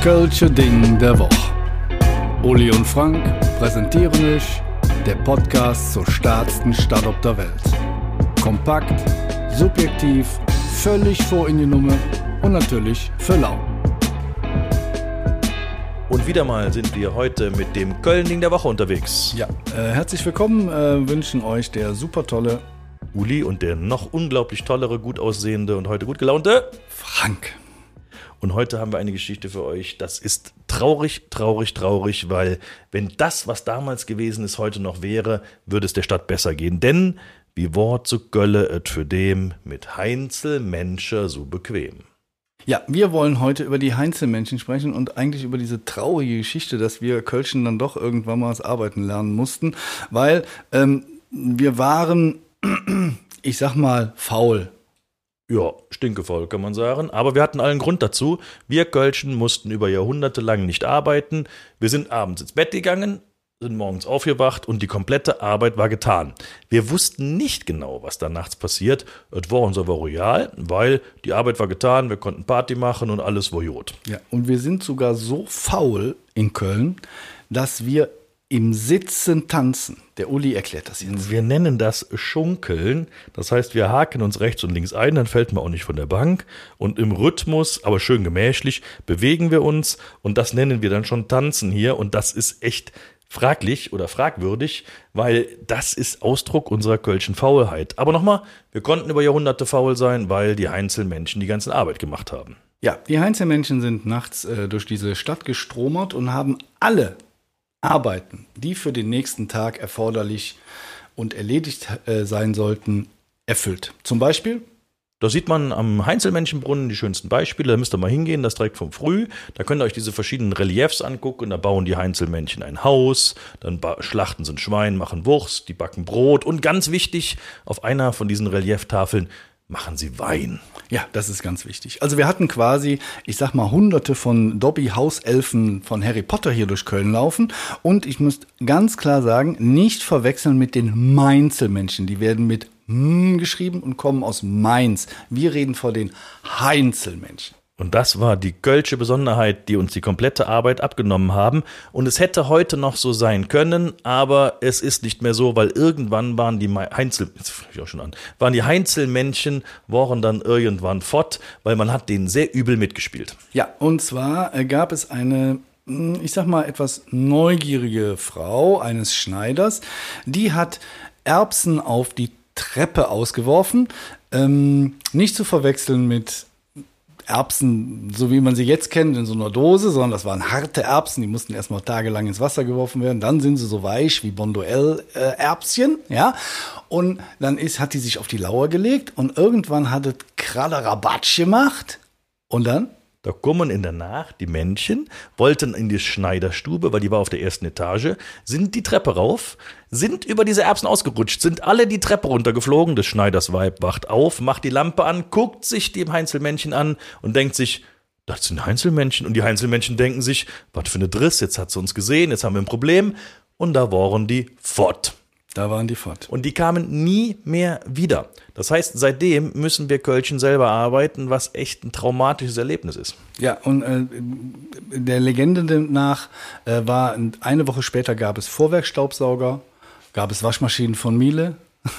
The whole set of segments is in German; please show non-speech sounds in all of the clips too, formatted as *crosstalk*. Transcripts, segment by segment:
Kölsche Ding der Woche. Uli und Frank präsentieren euch der Podcast zur stärksten Stadt auf der Welt. Kompakt, subjektiv, völlig vor in die Nummer und natürlich für lau. Und wieder mal sind wir heute mit dem Köln-Ding der Woche unterwegs. Ja, äh, herzlich willkommen, äh, wünschen euch der super tolle Uli und der noch unglaublich tollere, gut aussehende und heute gut gelaunte Frank. Und heute haben wir eine Geschichte für euch. Das ist traurig, traurig, traurig, weil wenn das, was damals gewesen ist, heute noch wäre, würde es der Stadt besser gehen. Denn wie Wort zu Gölle et für dem mit Heinzel Menscher so bequem. Ja, wir wollen heute über die Heinzelmännchen sprechen und eigentlich über diese traurige Geschichte, dass wir Kölschen dann doch irgendwann mal das Arbeiten lernen mussten, weil ähm, wir waren, *clears throat* ich sag mal, faul. Ja, stinkevoll kann man sagen. Aber wir hatten allen Grund dazu. Wir Kölschen mussten über Jahrhunderte lang nicht arbeiten. Wir sind abends ins Bett gegangen, sind morgens aufgewacht und die komplette Arbeit war getan. Wir wussten nicht genau, was da nachts passiert. Es war unser Royal, weil die Arbeit war getan, wir konnten Party machen und alles war Jod. Ja, und wir sind sogar so faul in Köln, dass wir im Sitzen tanzen. Der Uli erklärt das jetzt. Wir nennen das Schunkeln. Das heißt, wir haken uns rechts und links ein, dann fällt man auch nicht von der Bank. Und im Rhythmus, aber schön gemächlich, bewegen wir uns. Und das nennen wir dann schon Tanzen hier. Und das ist echt fraglich oder fragwürdig, weil das ist Ausdruck unserer kölschen Faulheit. Aber nochmal, wir konnten über Jahrhunderte faul sein, weil die Einzelmenschen die ganze Arbeit gemacht haben. Ja, die Heinzelmännchen sind nachts äh, durch diese Stadt gestromert und haben alle Arbeiten, die für den nächsten Tag erforderlich und erledigt äh, sein sollten, erfüllt. Zum Beispiel Da sieht man am Heinzelmännchenbrunnen die schönsten Beispiele. Da müsst ihr mal hingehen, das direkt vom Früh. Da könnt ihr euch diese verschiedenen Reliefs angucken. Da bauen die Heinzelmännchen ein Haus, dann schlachten sie ein Schwein, machen Wurst, die backen Brot und ganz wichtig, auf einer von diesen Relieftafeln machen sie Wein. Ja, das ist ganz wichtig. Also wir hatten quasi, ich sag mal, hunderte von Dobby-Hauselfen von Harry Potter hier durch Köln laufen. Und ich muss ganz klar sagen, nicht verwechseln mit den Mainzelmenschen. Die werden mit M geschrieben und kommen aus Mainz. Wir reden vor den Heinzelmenschen. Und das war die Kölsche Besonderheit, die uns die komplette Arbeit abgenommen haben. Und es hätte heute noch so sein können, aber es ist nicht mehr so, weil irgendwann waren die Heinzel, ich auch schon an, waren die Heinzelmännchen, waren dann irgendwann fort, weil man hat denen sehr übel mitgespielt. Ja, und zwar äh, gab es eine, mh, ich sag mal, etwas neugierige Frau eines Schneiders, die hat Erbsen auf die Treppe ausgeworfen. Ähm, nicht zu verwechseln mit Erbsen, so wie man sie jetzt kennt, in so einer Dose, sondern das waren harte Erbsen, die mussten erstmal tagelang ins Wasser geworfen werden. Dann sind sie so weich wie Bonduell-Erbschen, ja. Und dann ist, hat die sich auf die Lauer gelegt und irgendwann hat es Krallerabatsch gemacht. Und dann? Da kommen in der Nacht die Männchen, wollten in die Schneiderstube, weil die war auf der ersten Etage, sind die Treppe rauf, sind über diese Erbsen ausgerutscht, sind alle die Treppe runtergeflogen. Das Schneidersweib wacht auf, macht die Lampe an, guckt sich die Heinzelmännchen an und denkt sich, das sind Heinzelmännchen. Und die Heinzelmännchen denken sich, was für eine Driss, jetzt hat sie uns gesehen, jetzt haben wir ein Problem. Und da waren die fort. Da waren die fort. Und die kamen nie mehr wieder. Das heißt, seitdem müssen wir Kölchen selber arbeiten, was echt ein traumatisches Erlebnis ist. Ja, und äh, der Legende nach äh, war, eine Woche später gab es Vorwerkstaubsauger, gab es Waschmaschinen von Miele. *laughs*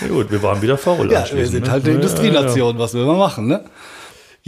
Ja, gut, wir waren wieder faul. Ja, wir sind ne? halt eine Ja, ja, ja. Industrienation, was will man machen, ne?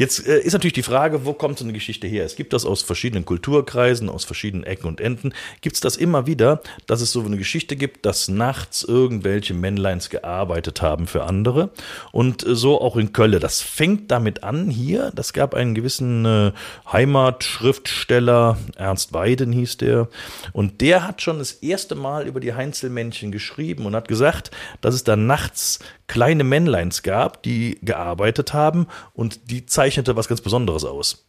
Jetzt äh, ist natürlich die Frage, wo kommt so eine Geschichte her? Es gibt das aus verschiedenen Kulturkreisen, aus verschiedenen Ecken und Enden. Gibt es das immer wieder, dass es so eine Geschichte gibt, dass nachts irgendwelche Männleins gearbeitet haben für andere? Und äh, so auch in Köln. Das fängt damit an hier. Das gab einen gewissen äh, Heimatschriftsteller, Ernst Weiden hieß der. Und der hat schon das erste Mal über die Heinzelmännchen geschrieben und hat gesagt, dass es da nachts kleine Männleins gab, die gearbeitet haben und die zeichnete was ganz Besonderes aus.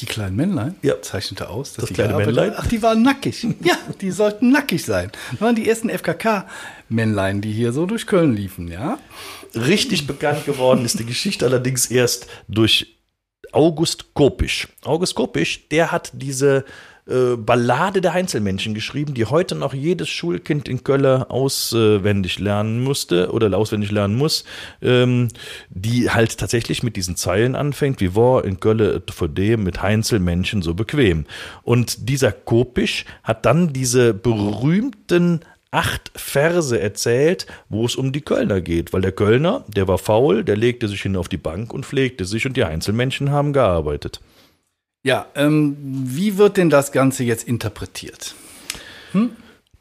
Die kleinen Männlein Ja. zeichnete aus, dass Das die kleine Männlein? Ach, die waren nackig. *laughs* ja, die sollten nackig sein. Das waren die ersten FKK-Männlein, die hier so durch Köln liefen, ja? Richtig bekannt geworden ist die Geschichte allerdings erst durch August Kopisch. August Kopisch, der hat diese äh, Ballade der Einzelmenschen geschrieben, die heute noch jedes Schulkind in Köln auswendig lernen musste oder auswendig lernen muss, ähm, die halt tatsächlich mit diesen Zeilen anfängt, wie war in Köln vor dem mit Einzelmenschen so bequem. Und dieser Kopisch hat dann diese berühmten acht Verse erzählt, wo es um die Kölner geht, weil der Kölner, der war faul, der legte sich hin auf die Bank und pflegte sich und die Einzelmenschen haben gearbeitet. Ja, ähm, wie wird denn das Ganze jetzt interpretiert? Hm?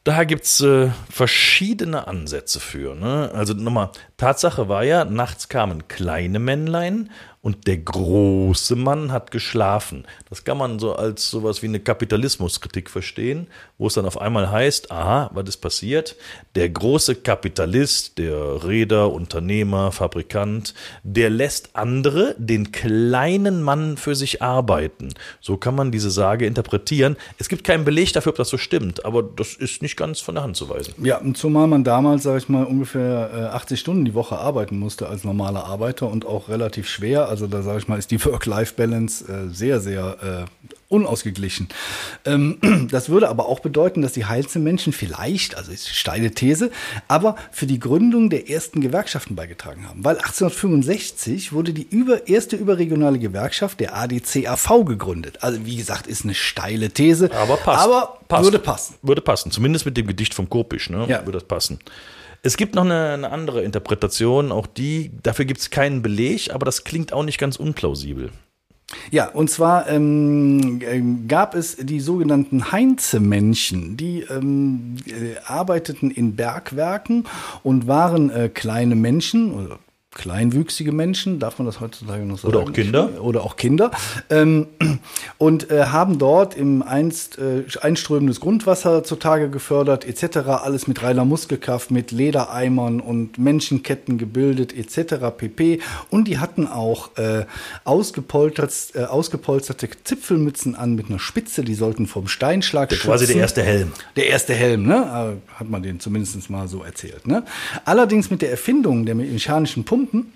Da gibt es äh, verschiedene Ansätze für. Ne? Also nochmal, Tatsache war ja, nachts kamen kleine Männlein und der große Mann hat geschlafen. Das kann man so als sowas wie eine Kapitalismuskritik verstehen, wo es dann auf einmal heißt, aha, was ist passiert? Der große Kapitalist, der Räder, Unternehmer, Fabrikant, der lässt andere, den kleinen Mann für sich arbeiten. So kann man diese Sage interpretieren. Es gibt keinen Beleg dafür, ob das so stimmt, aber das ist nicht ganz von der Hand zu weisen. Ja, zumal man damals, sage ich mal, ungefähr 80 äh, Stunden die Woche arbeiten musste als normaler Arbeiter und auch relativ schwer. Also da sage ich mal, ist die Work-Life-Balance äh, sehr, sehr äh, unausgeglichen. Ähm, *clears throat* das würde aber auch bedeuten, dass die Heilsmenschen vielleicht, also ist eine steile These, aber für die Gründung der ersten Gewerkschaften beigetragen haben. Weil 1865 wurde die über, erste überregionale Gewerkschaft, der ADCAV, gegründet. Also wie gesagt, ist eine steile These. Aber passt. Aber passt. würde passen. Würde passen. Zumindest mit dem Gedicht vom Kopisch, ne? Ja. Würde das passen. Es gibt noch eine, eine andere Interpretation, auch die, dafür gibt es keinen Beleg, aber das klingt auch nicht ganz unplausibel. Ja, und zwar ähm, äh, gab es die sogenannten Heinze-Männchen, die ähm, äh, arbeiteten in Bergwerken und waren äh, kleine Menschen kleinwüchsige Menschen, darf man das heutzutage noch sagen? Oder auch Kinder. Oder auch Kinder. Ähm, *clears throat* und äh, haben dort im einst äh, einströmendes Grundwasser zutage gefördert, etc. Alles mit reiner Muskelkraft, mit Ledereimern und Menschenketten gebildet, etc. pp. Und die hatten auch äh, ausgepolstert, äh, ausgepolsterte Zipfelmützen an mit einer Spitze, die sollten vom Steinschlag der, Quasi der erste Helm. Der erste Helm, ne? Äh, hat man den zumindest mal so erzählt. Ne? Allerdings mit der Erfindung der mechanischen Pumpe Pumpen,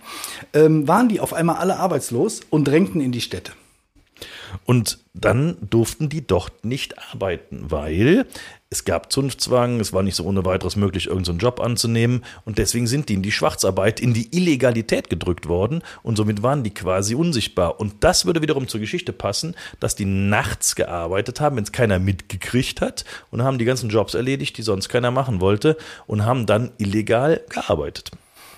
ähm, waren die auf einmal alle arbeitslos und drängten in die Städte. Und dann durften die dort nicht arbeiten, weil es gab Zunftzwang, es war nicht so ohne weiteres möglich, irgendeinen so Job anzunehmen und deswegen sind die in die Schwarzarbeit, in die Illegalität gedrückt worden und somit waren die quasi unsichtbar. Und das würde wiederum zur Geschichte passen, dass die nachts gearbeitet haben, wenn es keiner mitgekriegt hat und haben die ganzen Jobs erledigt, die sonst keiner machen wollte und haben dann illegal gearbeitet.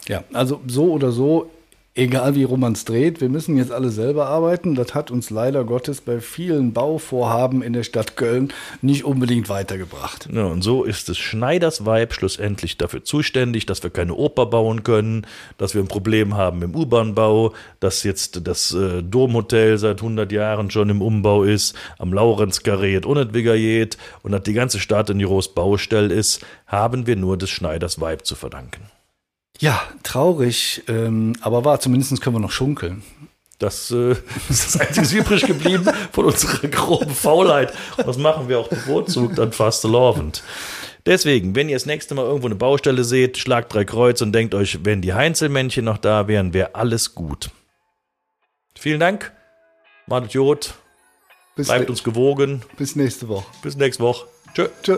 Ja, also so oder so, egal wie rum man es dreht, wir müssen jetzt alle selber arbeiten. Das hat uns leider Gottes bei vielen Bauvorhaben in der Stadt Köln nicht unbedingt weitergebracht. Ja, und so ist es Schneiders Weib schlussendlich dafür zuständig, dass wir keine Oper bauen können, dass wir ein Problem haben im U-Bahn-Bau, dass jetzt das äh, Domhotel seit 100 Jahren schon im Umbau ist, am Laurenzgarret und und dass die ganze Stadt in die Baustelle ist, haben wir nur des Schneiders Weib zu verdanken. Ja, traurig, ähm, aber wahr. Zumindest können wir noch schunkeln. Das äh, *laughs* ist das Einzige übrig geblieben von unserer groben Faulheit. Und das machen wir auch bevorzugt an Fastelovend. Deswegen, wenn ihr das nächste Mal irgendwo eine Baustelle seht, schlagt drei Kreuz und denkt euch, wenn die Heinzelmännchen noch da wären, wäre alles gut. Vielen Dank. Macht Jod. Bleibt uns gewogen. Bis nächste Woche. Bis nächste Woche. Tschö. Tschö.